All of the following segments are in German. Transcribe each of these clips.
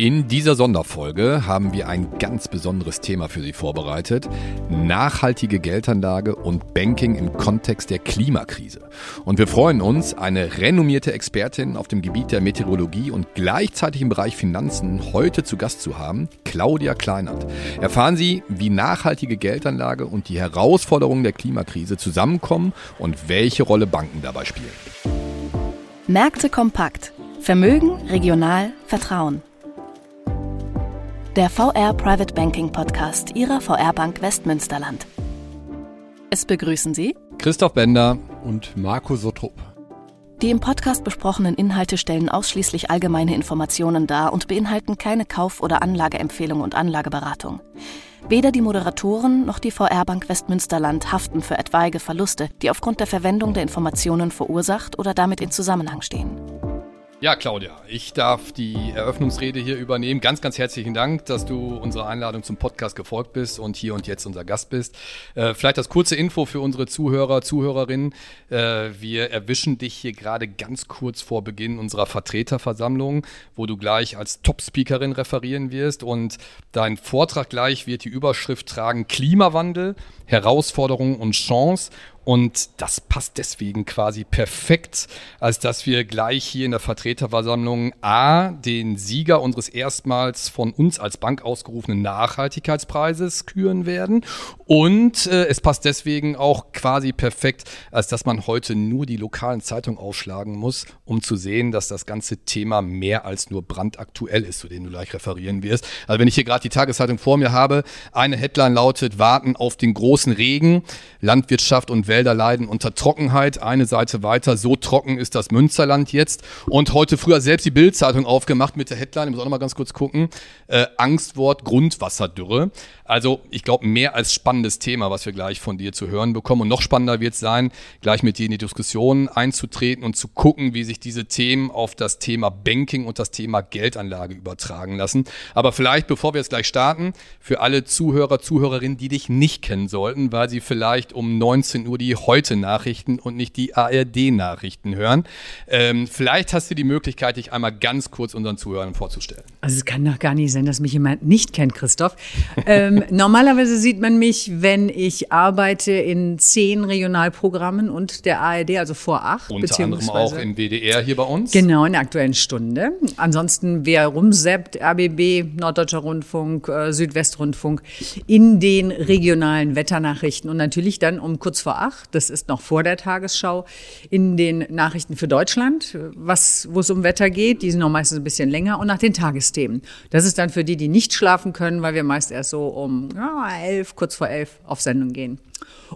In dieser Sonderfolge haben wir ein ganz besonderes Thema für Sie vorbereitet. Nachhaltige Geldanlage und Banking im Kontext der Klimakrise. Und wir freuen uns, eine renommierte Expertin auf dem Gebiet der Meteorologie und gleichzeitig im Bereich Finanzen heute zu Gast zu haben, Claudia Kleinert. Erfahren Sie, wie nachhaltige Geldanlage und die Herausforderungen der Klimakrise zusammenkommen und welche Rolle Banken dabei spielen. Märkte kompakt. Vermögen, regional, Vertrauen der VR Private Banking Podcast Ihrer VR Bank Westmünsterland. Es begrüßen Sie Christoph Bender und Marco Sottrup. Die im Podcast besprochenen Inhalte stellen ausschließlich allgemeine Informationen dar und beinhalten keine Kauf- oder Anlageempfehlung und Anlageberatung. Weder die Moderatoren noch die VR Bank Westmünsterland haften für etwaige Verluste, die aufgrund der Verwendung der Informationen verursacht oder damit in Zusammenhang stehen. Ja, Claudia, ich darf die Eröffnungsrede hier übernehmen. Ganz, ganz herzlichen Dank, dass du unserer Einladung zum Podcast gefolgt bist und hier und jetzt unser Gast bist. Äh, vielleicht das kurze Info für unsere Zuhörer, Zuhörerinnen. Äh, wir erwischen dich hier gerade ganz kurz vor Beginn unserer Vertreterversammlung, wo du gleich als Top-Speakerin referieren wirst. Und dein Vortrag gleich wird die Überschrift tragen Klimawandel, Herausforderungen und Chance. Und das passt deswegen quasi perfekt, als dass wir gleich hier in der Vertreterversammlung A, den Sieger unseres erstmals von uns als Bank ausgerufenen Nachhaltigkeitspreises küren werden. Und äh, es passt deswegen auch quasi perfekt, als dass man heute nur die lokalen Zeitungen aufschlagen muss, um zu sehen, dass das ganze Thema mehr als nur brandaktuell ist, zu dem du gleich referieren wirst. Also wenn ich hier gerade die Tageszeitung vor mir habe, eine Headline lautet, warten auf den großen Regen, Landwirtschaft und Welt Wälder leiden unter Trockenheit. Eine Seite weiter, so trocken ist das Münsterland jetzt. Und heute früher selbst die Bildzeitung aufgemacht mit der Headline, ich muss auch noch mal ganz kurz gucken, äh, Angstwort Grundwasserdürre. Also ich glaube, mehr als spannendes Thema, was wir gleich von dir zu hören bekommen. Und noch spannender wird es sein, gleich mit dir in die Diskussion einzutreten und zu gucken, wie sich diese Themen auf das Thema Banking und das Thema Geldanlage übertragen lassen. Aber vielleicht, bevor wir jetzt gleich starten, für alle Zuhörer, Zuhörerinnen, die dich nicht kennen sollten, weil sie vielleicht um 19 Uhr die Heute-Nachrichten und nicht die ARD-Nachrichten hören. Ähm, vielleicht hast du die Möglichkeit, dich einmal ganz kurz unseren Zuhörern vorzustellen. Also es kann doch gar nicht sein, dass mich jemand nicht kennt, Christoph. ähm, normalerweise sieht man mich, wenn ich arbeite in zehn Regionalprogrammen und der ARD, also vor acht. Unter anderem auch im WDR hier bei uns. Genau, in der Aktuellen Stunde. Ansonsten, wer rumseppt, RBB, Norddeutscher Rundfunk, äh, Südwestrundfunk, in den regionalen Wetternachrichten und natürlich dann um kurz vor acht, das ist noch vor der Tagesschau, in den Nachrichten für Deutschland, was, wo es um Wetter geht. Die sind noch meistens ein bisschen länger und nach den Tagesthemen. Das ist dann für die, die nicht schlafen können, weil wir meist erst so um um ja, elf, kurz vor elf auf Sendung gehen.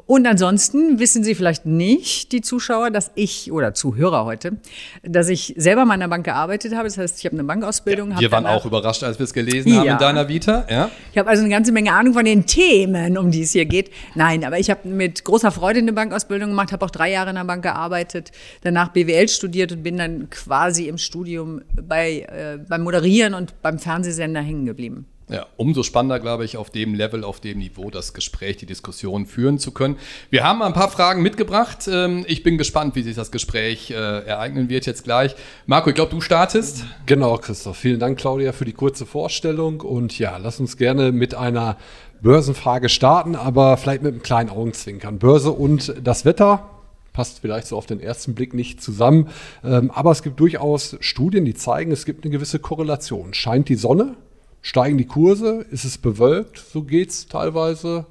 Und ansonsten wissen Sie vielleicht nicht, die Zuschauer, dass ich oder Zuhörer heute, dass ich selber mal in der Bank gearbeitet habe. Das heißt, ich habe eine Bankausbildung. Ja, wir waren auch überrascht, als wir es gelesen ja. haben in deiner Vita. Ja. Ich habe also eine ganze Menge Ahnung von den Themen, um die es hier geht. Nein, aber ich habe mit großer Freude eine Bankausbildung gemacht, habe auch drei Jahre in der Bank gearbeitet, danach BWL studiert und bin dann quasi im Studium bei, äh, beim Moderieren und beim Fernsehsender hängen geblieben. Ja, umso spannender, glaube ich, auf dem Level, auf dem Niveau das Gespräch, die Diskussion führen zu können. Wir haben ein paar Fragen mitgebracht. Ähm, ich bin gespannt, wie sich das Gespräch äh, ereignen wird jetzt gleich. Marco, ich glaube, du startest. Genau, Christoph. Vielen Dank, Claudia, für die kurze Vorstellung. Und ja, lass uns gerne mit einer Börsenfrage starten, aber vielleicht mit einem kleinen Augenzwinkern. Börse und das Wetter passt vielleicht so auf den ersten Blick nicht zusammen. Ähm, aber es gibt durchaus Studien, die zeigen, es gibt eine gewisse Korrelation. Scheint die Sonne, Steigen die Kurse? Ist es bewölkt? So geht es teilweise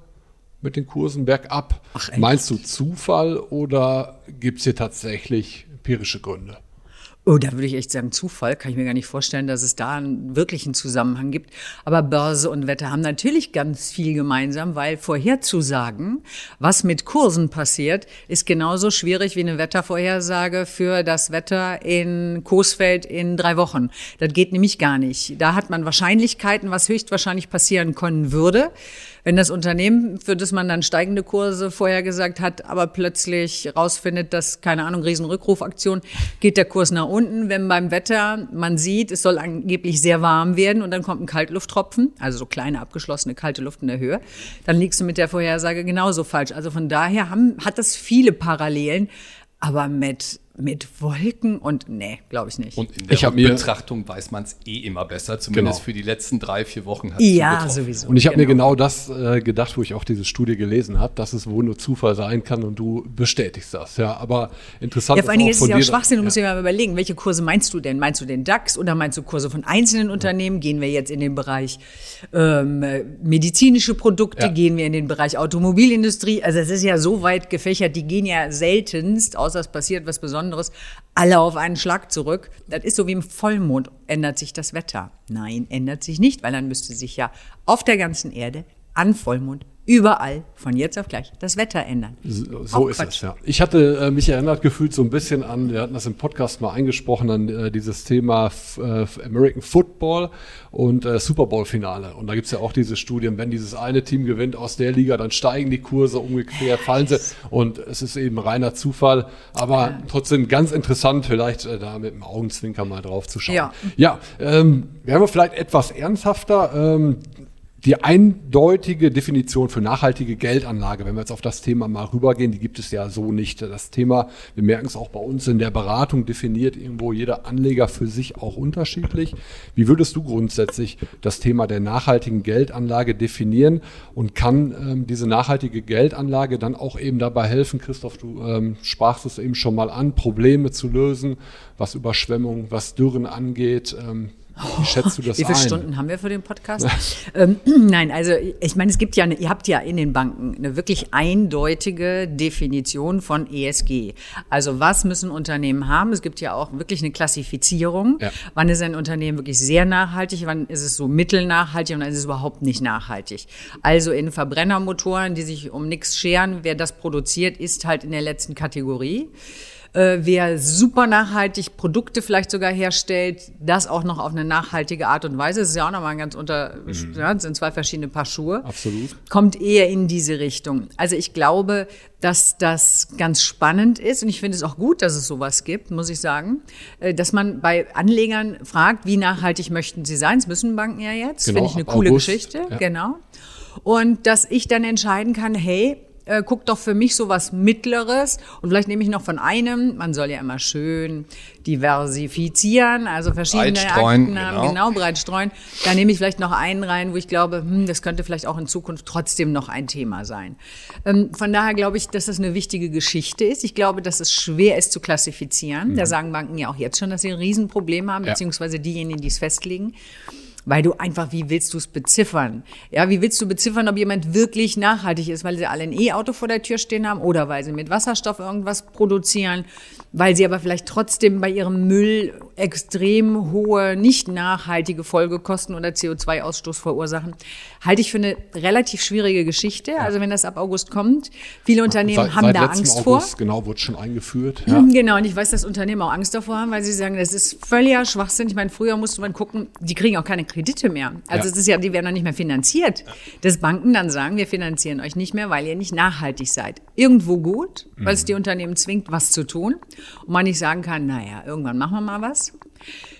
mit den Kursen bergab. Ach, Meinst du Zufall oder gibt es hier tatsächlich empirische Gründe? Oh, da würde ich echt sagen, Zufall. Kann ich mir gar nicht vorstellen, dass es da einen wirklichen Zusammenhang gibt. Aber Börse und Wetter haben natürlich ganz viel gemeinsam, weil vorherzusagen, was mit Kursen passiert, ist genauso schwierig wie eine Wettervorhersage für das Wetter in Coesfeld in drei Wochen. Das geht nämlich gar nicht. Da hat man Wahrscheinlichkeiten, was höchstwahrscheinlich passieren können würde. Wenn das Unternehmen, für das man dann steigende Kurse vorhergesagt hat, aber plötzlich rausfindet, dass, keine Ahnung, Riesenrückrufaktion, geht der Kurs nach unten. Wenn beim Wetter man sieht, es soll angeblich sehr warm werden und dann kommt ein Kaltlufttropfen, also so kleine abgeschlossene kalte Luft in der Höhe, dann liegst du mit der Vorhersage genauso falsch. Also von daher haben, hat das viele Parallelen. Aber mit mit Wolken und nee, glaube ich nicht. Und in der Ich Betrachtung weiß man es eh immer besser, zumindest Genau. für die letzten drei, vier Wochen hat ja, sowieso. Und ich habe mir genau das äh, gedacht, wo ich auch diese Studie gelesen habe, dass es wohl nur Zufall sein kann und du bestätigst das. Ja, aber interessant Ja, vor allen Dingen ist es ja auch Schwachsinn. Du ja. musst dir mal überlegen, welche Kurse meinst du denn? Meinst du den DAX oder meinst du Kurse von einzelnen Unternehmen? Gehen wir jetzt in den Bereich ähm, äh, medizinische Produkte? Ja. Gehen wir in den Bereich Automobilindustrie? Also es ist ja so weit gefächert, die gehen ja seltenst, außer es passiert was Besonderes, alle auf einen Schlag zurück. Das ist so wie im Vollmond. Ändert sich das Wetter? Nein, ändert sich nicht, weil dann müsste sich ja auf der ganzen Erde an Vollmond überall von jetzt auf gleich das Wetter ändern. So Auch ist es, ja. Ich hatte äh, mich erinnert gefühlt so ein bisschen an, wir hatten das im Podcast mal eingesprochen, an äh, dieses Thema äh, American Football und äh, Super Bowl-Finale. Und da gibt's ja auch diese Studien, wenn dieses eine Team gewinnt aus der Liga, dann steigen die Kurse, umgekehrt fallen sie. Und es ist eben reiner Zufall. Aber trotzdem ganz interessant, vielleicht äh, da mit dem Augenzwinker mal drauf zu schauen. Ja. Ja, ähm, werden wir vielleicht etwas ernsthafter. Ähm, die eindeutige Definition für nachhaltige Geldanlage, wenn wir jetzt auf das Thema mal rübergehen, die gibt es ja so nicht. Das Thema, wir merken es auch bei uns in der Beratung, definiert irgendwo jeder Anleger für sich auch unterschiedlich. Wie würdest du grundsätzlich das Thema der nachhaltigen Geldanlage definieren und kann ähm, diese nachhaltige Geldanlage dann auch eben dabei helfen, Christoph, du ähm, sprachst es eben schon mal an, Probleme zu lösen, was Überschwemmungen, was Dürren angeht. Ähm, wie schätzt du das Wie viele ein? Stunden haben wir für den Podcast? ähm, nein, also ich meine, es gibt ja, eine, ihr habt ja in den Banken eine wirklich eindeutige Definition von ESG. Also was müssen Unternehmen haben? Es gibt ja auch wirklich eine Klassifizierung. Ja. Wann ist ein Unternehmen wirklich sehr nachhaltig? Wann ist es so mittelnachhaltig und wann ist es überhaupt nicht nachhaltig? Also in Verbrennermotoren, die sich um nichts scheren, wer das produziert, ist halt in der letzten Kategorie. Äh, wer super nachhaltig Produkte vielleicht sogar herstellt, das auch noch auf eine nachhaltige Art und Weise, das ist ja auch nochmal ein ganz unter, ja, das sind zwei verschiedene Paar Schuhe. Absolut. Kommt eher in diese Richtung. Also ich glaube, dass das ganz spannend ist und ich finde es auch gut, dass es sowas gibt, muss ich sagen, äh, dass man bei Anlegern fragt, wie nachhaltig möchten sie sein? Das müssen Banken ja jetzt. Genau, finde ich eine coole August, Geschichte. ja. Genau. Und dass ich dann entscheiden kann, hey, äh, guck doch für mich so was Mittleres und vielleicht nehme ich noch von einem, man soll ja immer schön diversifizieren, also verschiedene Akten haben, genau. genau, breit streuen. Da nehme ich vielleicht noch einen rein, wo ich glaube, hm, das könnte vielleicht auch in Zukunft trotzdem noch ein Thema sein. Ähm, von daher glaube ich, dass das eine wichtige Geschichte ist. Ich glaube, dass es schwer ist zu klassifizieren. Da sagen Banken ja auch jetzt schon, dass sie ein Riesenproblem haben, beziehungsweise diejenigen, die es festlegen. Weil du einfach, wie willst du es beziffern? Ja, wie willst du beziffern, ob jemand wirklich nachhaltig ist, weil sie alle ein E-Auto vor der Tür stehen haben oder weil sie mit Wasserstoff irgendwas produzieren, weil sie aber vielleicht trotzdem bei ihrem Müll extrem hohe, nicht nachhaltige Folgekosten oder CO2-Ausstoß verursachen, halte ich für eine relativ schwierige Geschichte. Also wenn das ab August kommt, viele Unternehmen Seit- haben seit da Angst August, vor. Genau, wurde schon eingeführt. Ja. Genau, und ich weiß, dass Unternehmen auch Angst davor haben, weil sie sagen, das ist völliger Schwachsinn. Ich meine, früher musste man gucken, die kriegen auch keine Kredite mehr. Also Ja. es ist ja, die werden dann nicht mehr finanziert. Dass Banken dann sagen, wir finanzieren euch nicht mehr, weil ihr nicht nachhaltig seid. Irgendwo gut, weil es die Unternehmen zwingt, was zu tun. Und man nicht sagen kann, naja, irgendwann machen wir mal was.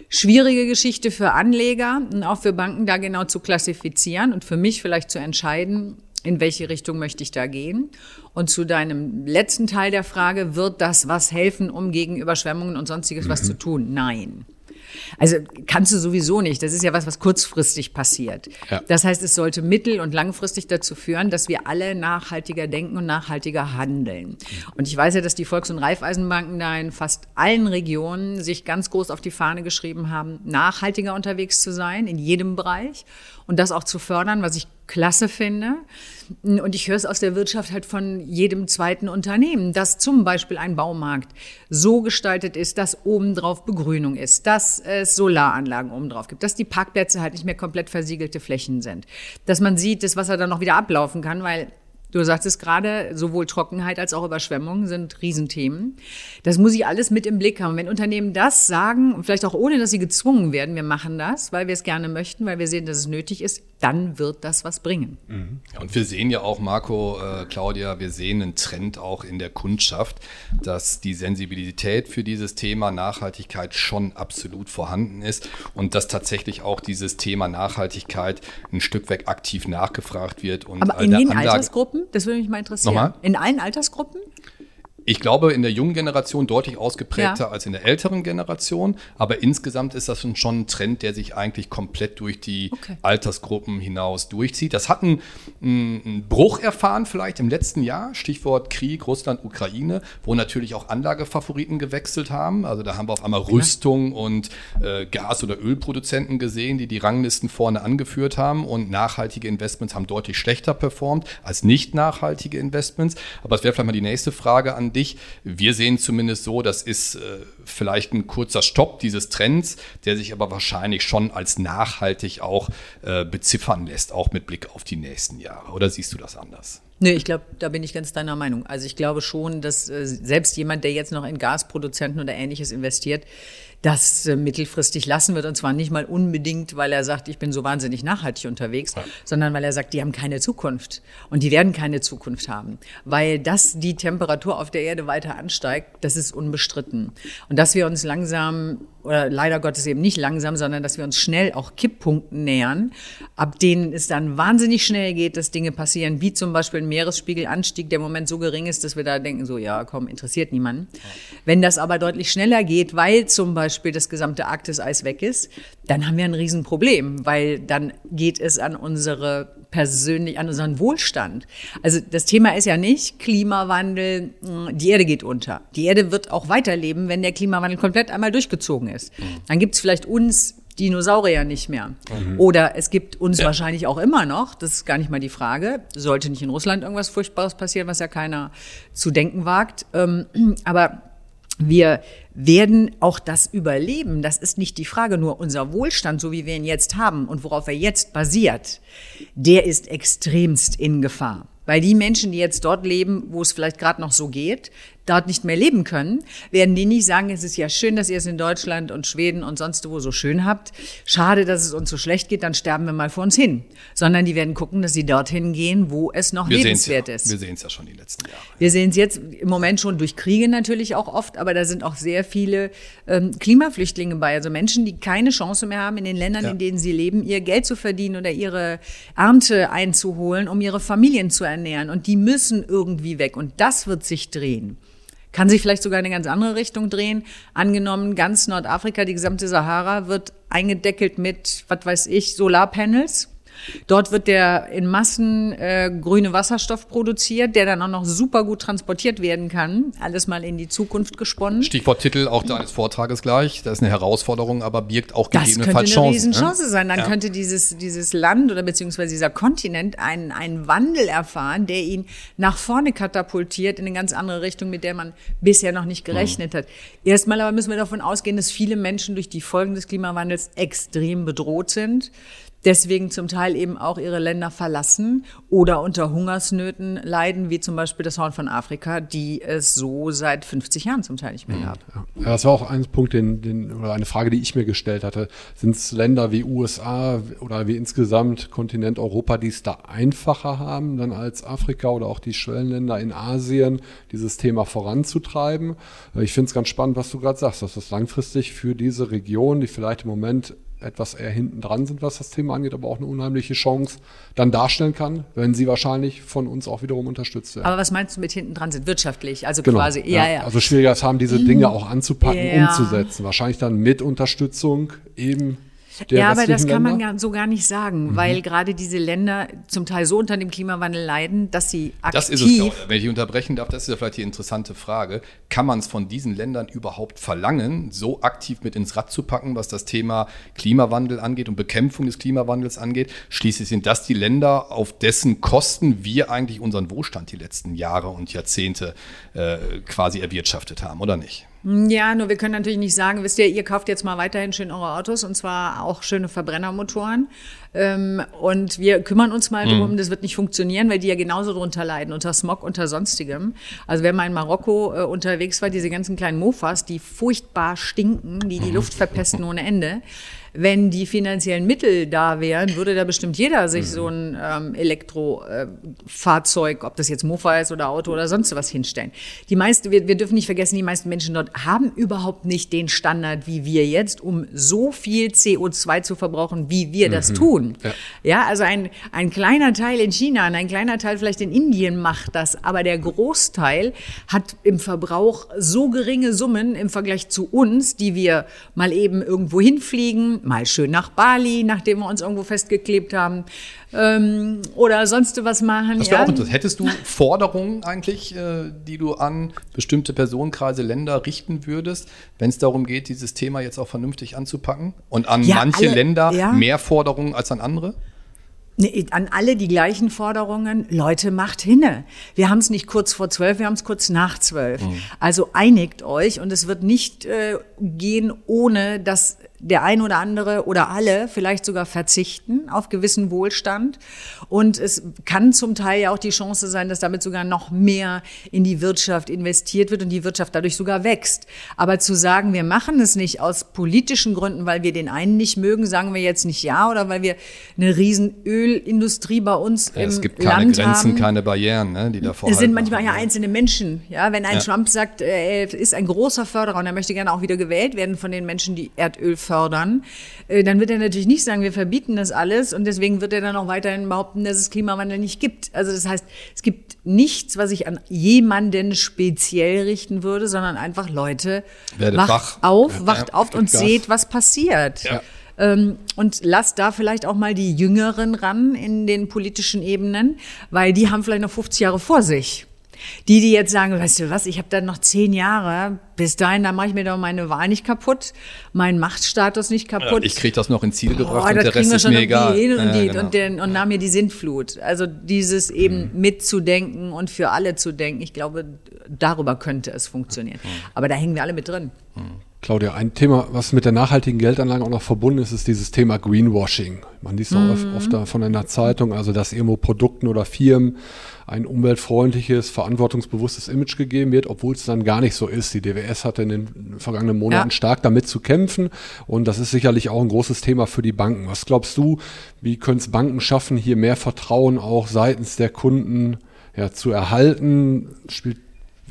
Schwierige Geschichte für Anleger und auch für Banken, da genau zu klassifizieren und für mich vielleicht zu entscheiden, in welche Richtung möchte ich da gehen. Und zu deinem letzten Teil der Frage, wird das was helfen, um gegen Überschwemmungen und sonstiges was zu tun? Nein. Also kannst du sowieso nicht. Das ist ja was, was kurzfristig passiert. Ja. Das heißt, es sollte mittel- und langfristig dazu führen, dass wir alle nachhaltiger denken und nachhaltiger handeln. Und ich weiß ja, dass die Volks- und Raiffeisenbanken da in fast allen Regionen sich ganz groß auf die Fahne geschrieben haben, nachhaltiger unterwegs zu sein, in jedem Bereich und das auch zu fördern, was ich klasse finde. Und ich höre es aus der Wirtschaft halt von jedem zweiten Unternehmen, dass zum Beispiel ein Baumarkt so gestaltet ist, dass obendrauf Begrünung ist, dass es Solaranlagen obendrauf gibt, dass die Parkplätze halt nicht mehr komplett versiegelte Flächen sind, dass man sieht, dass Wasser dann noch wieder ablaufen kann, weil Du sagtest gerade, sowohl Trockenheit als auch Überschwemmung sind Riesenthemen. Das muss ich alles mit im Blick haben. Wenn Unternehmen das sagen, vielleicht auch ohne, dass sie gezwungen werden, wir machen das, weil wir es gerne möchten, weil wir sehen, dass es nötig ist, dann wird das was bringen. Ja, und wir sehen ja auch, Marco, äh, Claudia, wir sehen einen Trend auch in der Kundschaft, dass die Sensibilität für dieses Thema Nachhaltigkeit schon absolut vorhanden ist und dass tatsächlich auch dieses Thema Nachhaltigkeit ein Stück weg aktiv nachgefragt wird. Und Aber in den Anlage- Altersgruppen, das würde mich mal interessieren. Nochmal? In allen Altersgruppen? Ich glaube, in der jungen Generation deutlich ausgeprägter ja. als in der älteren Generation. Aber insgesamt ist das schon ein Trend, der sich eigentlich komplett durch die okay. Altersgruppen hinaus durchzieht. Das hat einen, einen, Bruch erfahren vielleicht im letzten Jahr. Stichwort Krieg, Russland, Ukraine, wo natürlich auch Anlagefavoriten gewechselt haben. Also da haben wir auf einmal Rüstung und äh, Gas- oder Ölproduzenten gesehen, die die Ranglisten vorne angeführt haben. Und nachhaltige Investments haben deutlich schlechter performt als nicht nachhaltige Investments. Aber es wäre vielleicht mal die nächste Frage an dich. Wir sehen zumindest so, das ist äh, vielleicht ein kurzer Stopp dieses Trends, der sich aber wahrscheinlich schon als nachhaltig auch äh, beziffern lässt, auch mit Blick auf die nächsten Jahre. Oder siehst du das anders? Nee, ich glaube, da bin ich ganz deiner Meinung. Also ich glaube schon, dass äh, selbst jemand, der jetzt noch in Gasproduzenten oder ähnliches investiert, das äh, mittelfristig lassen wird. Und zwar nicht mal unbedingt, weil er sagt, ich bin so wahnsinnig nachhaltig unterwegs, ja. sondern weil er sagt, die haben keine Zukunft. Und die werden keine Zukunft haben. Weil das die Temperatur auf der Erde weiter ansteigt, das ist unbestritten. Und dass wir uns langsam oder leider Gottes eben nicht langsam, sondern dass wir uns schnell auch Kipppunkten nähern, ab denen es dann wahnsinnig schnell geht, dass Dinge passieren, wie zum Beispiel ein Meeresspiegelanstieg, der im Moment so gering ist, dass wir da denken, so ja, komm, interessiert niemanden. Wenn das aber deutlich schneller geht, weil zum Beispiel das gesamte Arktiseis weg ist, dann haben wir ein Riesenproblem, weil dann geht es an unsere persönlich, an unseren Wohlstand. Also das Thema ist ja nicht Klimawandel, die Erde geht unter. Die Erde wird auch weiterleben, wenn der Klimawandel komplett einmal durchgezogen ist. Mhm. Dann gibt es vielleicht uns Dinosaurier nicht mehr. Mhm. Oder es gibt uns ja. wahrscheinlich auch immer noch, das ist gar nicht mal die Frage, sollte nicht in Russland irgendwas Furchtbares passieren, was ja keiner zu denken wagt. Ähm, aber wir werden auch das überleben. Das ist nicht die Frage. Nur unser Wohlstand, so wie wir ihn jetzt haben und worauf er jetzt basiert, der ist extremst in Gefahr. Weil die Menschen, die jetzt dort leben, wo es vielleicht gerade noch so geht, dort nicht mehr leben können, werden die nicht sagen, es ist ja schön, dass ihr es in Deutschland und Schweden und sonst wo so schön habt. Schade, dass es uns so schlecht geht, dann sterben wir mal vor uns hin. Sondern die werden gucken, dass sie dorthin gehen, wo es noch wir lebenswert ja, ist. Wir sehen es ja schon die letzten Jahre. Wir sehen es jetzt im Moment schon durch Kriege natürlich auch oft, aber da sind auch sehr viele ähm, Klimaflüchtlinge bei. Also Menschen, die keine Chance mehr haben, in den Ländern, ja. in denen sie leben, ihr Geld zu verdienen oder ihre Ernte einzuholen, um ihre Familien zu ernähren. Und die müssen irgendwie weg. Und das wird sich drehen. Kann sich vielleicht sogar in eine ganz andere Richtung drehen. Angenommen, ganz Nordafrika, die gesamte Sahara wird eingedeckelt mit, was weiß ich, Solarpanels. Dort wird der in Massen äh, grüne Wasserstoff produziert, der dann auch noch super gut transportiert werden kann. Alles mal in die Zukunft gesponnen. Stichwort Titel auch deines Vortrages gleich. Das ist eine Herausforderung, aber birgt auch gegebenenfalls Chancen. Das könnte eine Riesenchance ne? sein. Dann ja. könnte dieses, dieses Land oder beziehungsweise dieser Kontinent einen, einen Wandel erfahren, der ihn nach vorne katapultiert in eine ganz andere Richtung, mit der man bisher noch nicht gerechnet mhm. hat. Erstmal aber müssen wir davon ausgehen, dass viele Menschen durch die Folgen des Klimawandels extrem bedroht sind deswegen zum Teil eben auch ihre Länder verlassen oder unter Hungersnöten leiden, wie zum Beispiel das Horn von Afrika, die es so seit 50 Jahren zum Teil nicht mehr gab. Ja, das war auch ein Punkt, den, den, oder eine Frage, die ich mir gestellt hatte. Sind es Länder wie USA oder wie insgesamt Kontinent Europa, die es da einfacher haben, dann als Afrika oder auch die Schwellenländer in Asien, dieses Thema voranzutreiben? Ich finde es ganz spannend, was du gerade sagst, dass das langfristig für diese Region, die vielleicht im Moment etwas eher hinten dran sind, was das Thema angeht, aber auch eine unheimliche Chance dann darstellen kann, wenn sie wahrscheinlich von uns auch wiederum unterstützt werden. Aber was meinst du mit hinten dran sind? Wirtschaftlich, also genau, quasi, ja, ja. Also schwieriger haben, diese Dinge auch anzupacken, ja. umzusetzen. Wahrscheinlich dann mit Unterstützung eben ja, aber das kann Länder? man so gar nicht sagen, mhm. weil gerade diese Länder zum Teil so unter dem Klimawandel leiden, dass sie aktiv... Das ist es, Claudia. Wenn ich unterbrechen darf, das ist ja vielleicht die interessante Frage. Kann man es von diesen Ländern überhaupt verlangen, so aktiv mit ins Rad zu packen, was das Thema Klimawandel angeht und Bekämpfung des Klimawandels angeht? Schließlich sind das die Länder, auf dessen Kosten wir eigentlich unseren Wohlstand die letzten Jahre und Jahrzehnte äh, quasi erwirtschaftet haben, oder nicht? Ja, nur wir können natürlich nicht sagen, wisst ihr, ihr kauft jetzt mal weiterhin schön eure Autos und zwar auch schöne Verbrennermotoren. Ähm, und wir kümmern uns mal mhm. drum, das wird nicht funktionieren, weil die ja genauso drunter leiden, unter Smog, unter sonstigem. Also wenn man in Marokko äh, unterwegs war, diese ganzen kleinen Mofas, die furchtbar stinken, die die mhm. Luft verpesten ohne Ende. wenn die finanziellen Mittel da wären, würde da bestimmt jeder sich so ein ähm, Elektrofahrzeug, ob das jetzt Mofa ist oder Auto oder sonst was hinstellen. Die meisten, wir, wir dürfen nicht vergessen, die meisten Menschen dort haben überhaupt nicht den Standard wie wir jetzt, um so viel CO2 zu verbrauchen, wie wir das tun. Ja. ja, also ein, ein kleiner Teil in China und ein kleiner Teil vielleicht in Indien macht das, aber der Großteil hat im Verbrauch so geringe Summen im Vergleich zu uns, die wir mal eben irgendwo hinfliegen, mal schön nach Bali, nachdem wir uns irgendwo festgeklebt haben, ähm, oder sonst was machen. Das wäre ja. auch interessant. Hättest du Forderungen eigentlich, äh, die du an bestimmte Personenkreise, Länder richten würdest, wenn es darum geht, dieses Thema jetzt auch vernünftig anzupacken? Und an ja, manche alle, Länder ja. mehr Forderungen als an andere? Nee, an alle die gleichen Forderungen. Leute, macht hinne. Wir haben es nicht kurz vor zwölf, wir haben es kurz nach zwölf. Mhm. Also einigt euch und es wird nicht äh, gehen, ohne dass der ein oder andere oder alle vielleicht sogar verzichten auf gewissen Wohlstand. Und es kann zum Teil ja auch die Chance sein, dass damit sogar noch mehr in die Wirtschaft investiert wird und die Wirtschaft dadurch sogar wächst. Aber zu sagen, wir machen es nicht aus politischen Gründen, weil wir den einen nicht mögen, sagen wir jetzt nicht ja oder weil wir eine riesen Ölindustrie bei uns ja, im Land haben. Es gibt keine Grenzen, haben. keine Barrieren, ne, die da Es sind manchmal ja einzelne Menschen. Ja, wenn ein ja. Trump sagt, er ist ein großer Förderer und er möchte gerne auch wieder gewählt werden von den Menschen, die Erdöl fördern, fördern, äh, dann wird er natürlich nicht sagen, wir verbieten das alles und deswegen wird er dann auch weiterhin behaupten, dass es Klimawandel nicht gibt. Also das heißt, es gibt nichts, was ich an jemanden speziell richten würde, sondern einfach Leute, Werdet wacht wach. auf, wacht ja, auf und Gas. seht, was passiert. Ja. Ähm, und lasst da vielleicht auch mal die Jüngeren ran in den politischen Ebenen, weil die haben vielleicht noch 50 Jahre vor sich. Die, die jetzt sagen, weißt du was, ich habe dann noch zehn Jahre, bis dahin, da mache ich mir doch meine Wahl nicht kaputt, meinen Machtstatus nicht kaputt. Ja, ich kriege das noch ins Ziel gebracht Boah, und der Rest ist mir egal. Hin und, ja, genau. und, den, und nahm mir die Sintflut. Also dieses eben mhm. mitzudenken und für alle zu denken, ich glaube, darüber könnte es funktionieren. Mhm. Aber da hängen wir alle mit drin. Mhm. Claudia, ein Thema, was mit der nachhaltigen Geldanlage auch noch verbunden ist, ist dieses Thema Greenwashing. Man liest auch mhm. oft davon in der Zeitung, also dass irgendwo Produkten oder Firmen ein umweltfreundliches, verantwortungsbewusstes Image gegeben wird, obwohl es dann gar nicht so ist. Die DWS hatte in den vergangenen Monaten ja. stark damit zu kämpfen und das ist sicherlich auch ein großes Thema für die Banken. Was glaubst du, wie können es Banken schaffen, hier mehr Vertrauen auch seitens der Kunden ja, zu erhalten? Spielt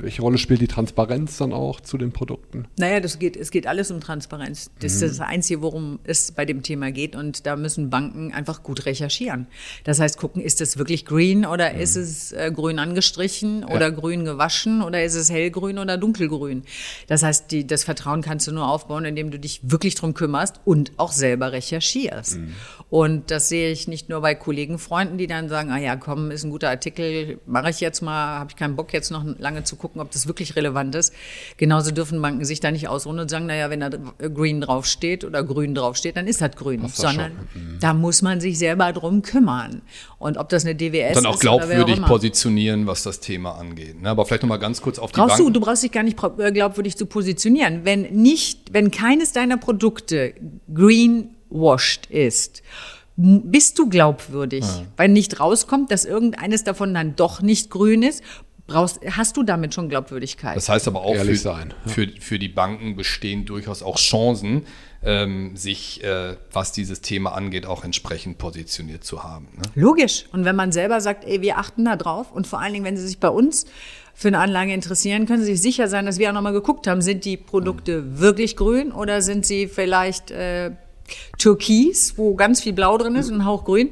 welche Rolle spielt die Transparenz dann auch zu den Produkten? Naja, das geht, es geht alles um Transparenz. Das mhm. ist das Einzige, worum es bei dem Thema geht. Und da müssen Banken einfach gut recherchieren. Das heißt, gucken, ist es wirklich green oder mhm. ist es äh, grün angestrichen oder ja. grün gewaschen oder ist es hellgrün oder dunkelgrün? Das heißt, die, das Vertrauen kannst du nur aufbauen, indem du dich wirklich drum kümmerst und auch selber recherchierst. Mhm. Und das sehe ich nicht nur bei Kollegen, Freunden, die dann sagen, ah ja, komm, ist ein guter Artikel, mache ich jetzt mal, habe ich keinen Bock jetzt noch lange zu gucken gucken, ob das wirklich relevant ist. Genauso dürfen Banken sich da nicht ausruhen und sagen, naja, wenn da Green draufsteht oder Grün draufsteht, dann ist das Grün. Das Sondern mhm. da muss man sich selber drum kümmern. Und ob das eine DWS ist. Dann auch glaubwürdig positionieren, was das Thema angeht. Ne? Aber vielleicht nochmal ganz kurz auf die brauchst Banken. Du, du brauchst dich gar nicht äh, glaubwürdig zu positionieren. Wenn nicht, wenn keines deiner Produkte green washed ist, bist du glaubwürdig, ja. weil nicht rauskommt, dass irgendeines davon dann doch nicht grün ist brauchst, hast du damit schon Glaubwürdigkeit. Das heißt aber auch, für, sein, ja. für, für, die Banken bestehen durchaus auch Chancen, ähm, sich, äh, was dieses Thema angeht, auch entsprechend positioniert zu haben. Ne? Logisch. Und wenn man selber sagt, ey, wir achten da drauf und vor allen Dingen, wenn sie sich bei uns für eine Anlage interessieren, können Sie sich sicher sein, dass wir auch nochmal geguckt haben, sind die Produkte mhm. wirklich grün oder sind sie vielleicht äh, Türkis, wo ganz viel Blau drin ist und ein Hauch Grün.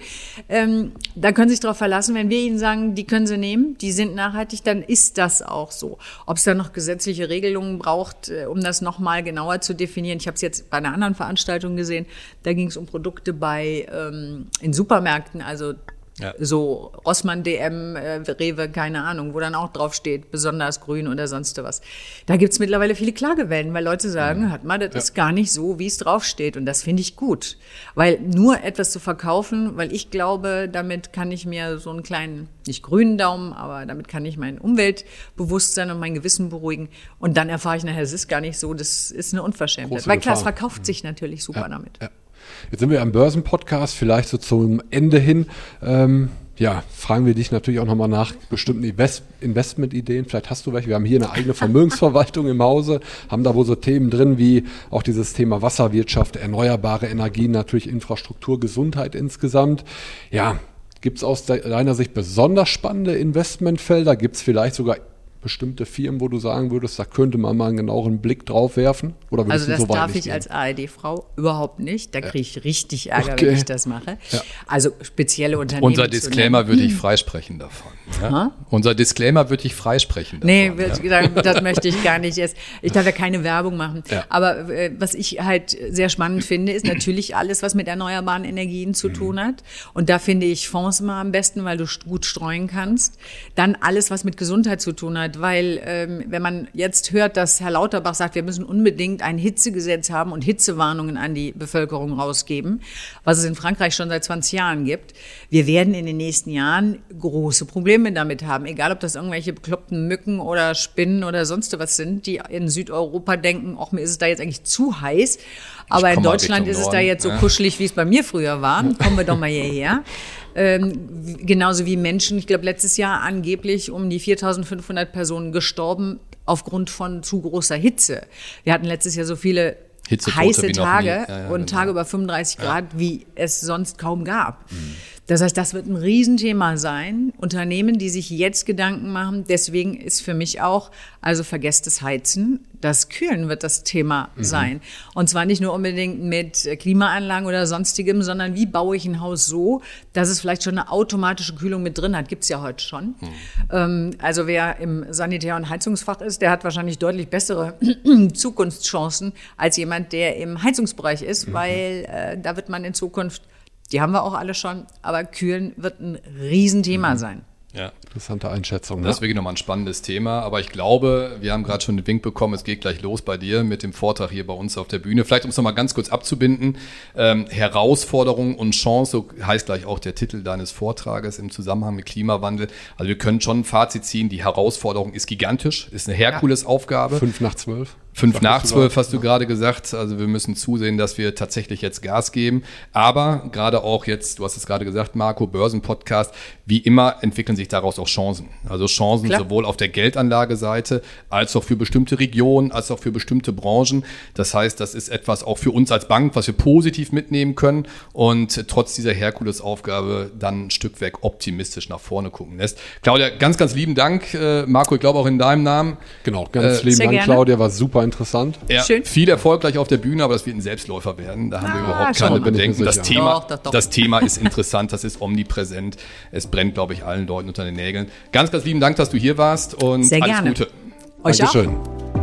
Ähm, da können Sie sich darauf verlassen, wenn wir Ihnen sagen, die können Sie nehmen, die sind nachhaltig, dann ist das auch so. Ob es da noch gesetzliche Regelungen braucht, äh, um das nochmal genauer zu definieren. Ich habe es jetzt bei einer anderen Veranstaltung gesehen. Da ging es um Produkte bei ähm, in Supermärkten, also ja. So Rossmann DM, äh, Rewe, keine Ahnung, wo dann auch drauf steht, besonders grün oder sonst was. Da gibt's mittlerweile viele Klagewellen, weil Leute sagen, mhm. hat mal, das ja. ist gar nicht so, wie es draufsteht. Und das finde ich gut. Weil nur etwas zu verkaufen, weil ich glaube, damit kann ich mir so einen kleinen, nicht grünen Daumen, aber damit kann ich mein Umweltbewusstsein und mein Gewissen beruhigen. Und dann erfahre ich nachher, es ist gar nicht so, das ist eine Unverschämtheit. Große weil klar, es verkauft mhm. sich natürlich super ja. damit. Jetzt sind wir am Börsenpodcast, vielleicht so zum Ende hin. Ähm, ja, fragen wir dich natürlich auch nochmal nach bestimmten Invest Investmentideen. Vielleicht hast du welche. Wir haben hier eine eigene Vermögensverwaltung im Hause, haben da wohl so Themen drin wie auch dieses Thema Wasserwirtschaft, erneuerbare Energien, natürlich Infrastruktur, Gesundheit insgesamt. Ja, gibt es aus deiner Sicht besonders spannende Investmentfelder? Gibt es vielleicht sogar bestimmte Firmen, wo du sagen würdest, da könnte man mal einen genaueren Blick drauf werfen? Oder also das so darf ich gehen? als ARD-Frau überhaupt nicht. Da kriege ich richtig Ärger, okay. wenn ich das mache. Ja. Also spezielle Unternehmen. Unser Disclaimer würde ich freisprechen davon. Ja? Unser Disclaimer würde ich freisprechen davon. Nee, ja? das möchte ich gar nicht. Jetzt. Ich darf ja keine Werbung machen. Aber äh, was ich halt sehr spannend finde, ist natürlich alles, was mit erneuerbaren Energien zu mhm. tun hat. Und da finde ich Fonds immer am besten, weil du gut streuen kannst. Dann alles, was mit Gesundheit zu tun hat hat, weil ähm, wenn man jetzt hört, dass Herr Lauterbach sagt, wir müssen unbedingt ein Hitzegesetz haben und Hitzewarnungen an die Bevölkerung rausgeben, was es in Frankreich schon seit 20 Jahren gibt, wir werden in den nächsten Jahren große Probleme damit haben, egal ob das irgendwelche bekloppten Mücken oder Spinnen oder sonst was sind, die in Südeuropa denken, auch mir ist es da jetzt eigentlich zu heiß. Aber in Deutschland ist es da jetzt so kuschelig, wie es bei mir früher war. Kommen wir doch mal hierher. Ähm, genauso wie Menschen, ich glaube, letztes Jahr angeblich um die 4500 Personen gestorben aufgrund von zu großer Hitze. Wir hatten letztes Jahr so viele heiße Tage ja, ja, und genau. Tage über 35 Grad, wie es sonst kaum gab. Mhm. Das heißt, das wird ein Riesenthema sein. Unternehmen, die sich jetzt Gedanken machen. Deswegen ist für mich auch, also vergesst das Heizen. Das Kühlen wird das Thema mhm. sein. Und zwar nicht nur unbedingt mit Klimaanlagen oder sonstigem, sondern wie baue ich ein Haus so, dass es vielleicht schon eine automatische Kühlung mit drin hat. Gibt's ja heute schon. Mhm. Ähm, also wer im Sanitär- und Heizungsfach ist, der hat wahrscheinlich deutlich bessere Zukunftschancen als jemand, der im Heizungsbereich ist, mhm. weil äh, da wird man in Zukunft die haben wir auch alle schon, aber Kühlen wird ein Riesenthema mhm. sein. Ja. Interessante Einschätzung. Das ist wirklich nochmal ein spannendes Thema. Aber ich glaube, wir haben gerade schon den Wink bekommen, es geht gleich los bei dir mit dem Vortrag hier bei uns auf der Bühne. Vielleicht, um es nochmal ganz kurz abzubinden. Ähm, Herausforderung und Chance, so heißt gleich auch der Titel deines Vortrages im Zusammenhang mit Klimawandel. Also wir können schon ein Fazit ziehen, die Herausforderung ist gigantisch, ist eine Herkulesaufgabe. Fünf nach zwölf. Fünf nach zwölf hast du gerade gesagt. Also wir müssen zusehen, dass wir tatsächlich jetzt Gas geben. Aber gerade auch jetzt, du hast es gerade gesagt, Marco, Börsenpodcast, wie immer entwickeln sich daraus auch Chancen. Also Chancen Klar. sowohl auf der Geldanlageseite als auch für bestimmte Regionen, als auch für bestimmte Branchen. Das heißt, das ist etwas auch für uns als Bank, was wir positiv mitnehmen können und trotz dieser Herkulesaufgabe dann ein Stück weg optimistisch nach vorne gucken lässt. Claudia, ganz, ganz lieben Dank. Äh, Marco, ich glaube auch in deinem Namen. Genau, ganz äh, lieben Dank, gerne. Claudia, war super interessant. Ja, Schön. Viel Erfolg gleich auf der Bühne, aber das wird ein Selbstläufer werden. Da haben ah, wir überhaupt keine Bedenken. Das Thema, doch, doch, doch. das Thema ist interessant, das ist omnipräsent. Es brennt, glaube ich, allen Leuten unter den Nägeln. Ganz, ganz lieben Dank, dass du hier warst und Sehr alles gerne. Gute. Euch Dankeschön. auch.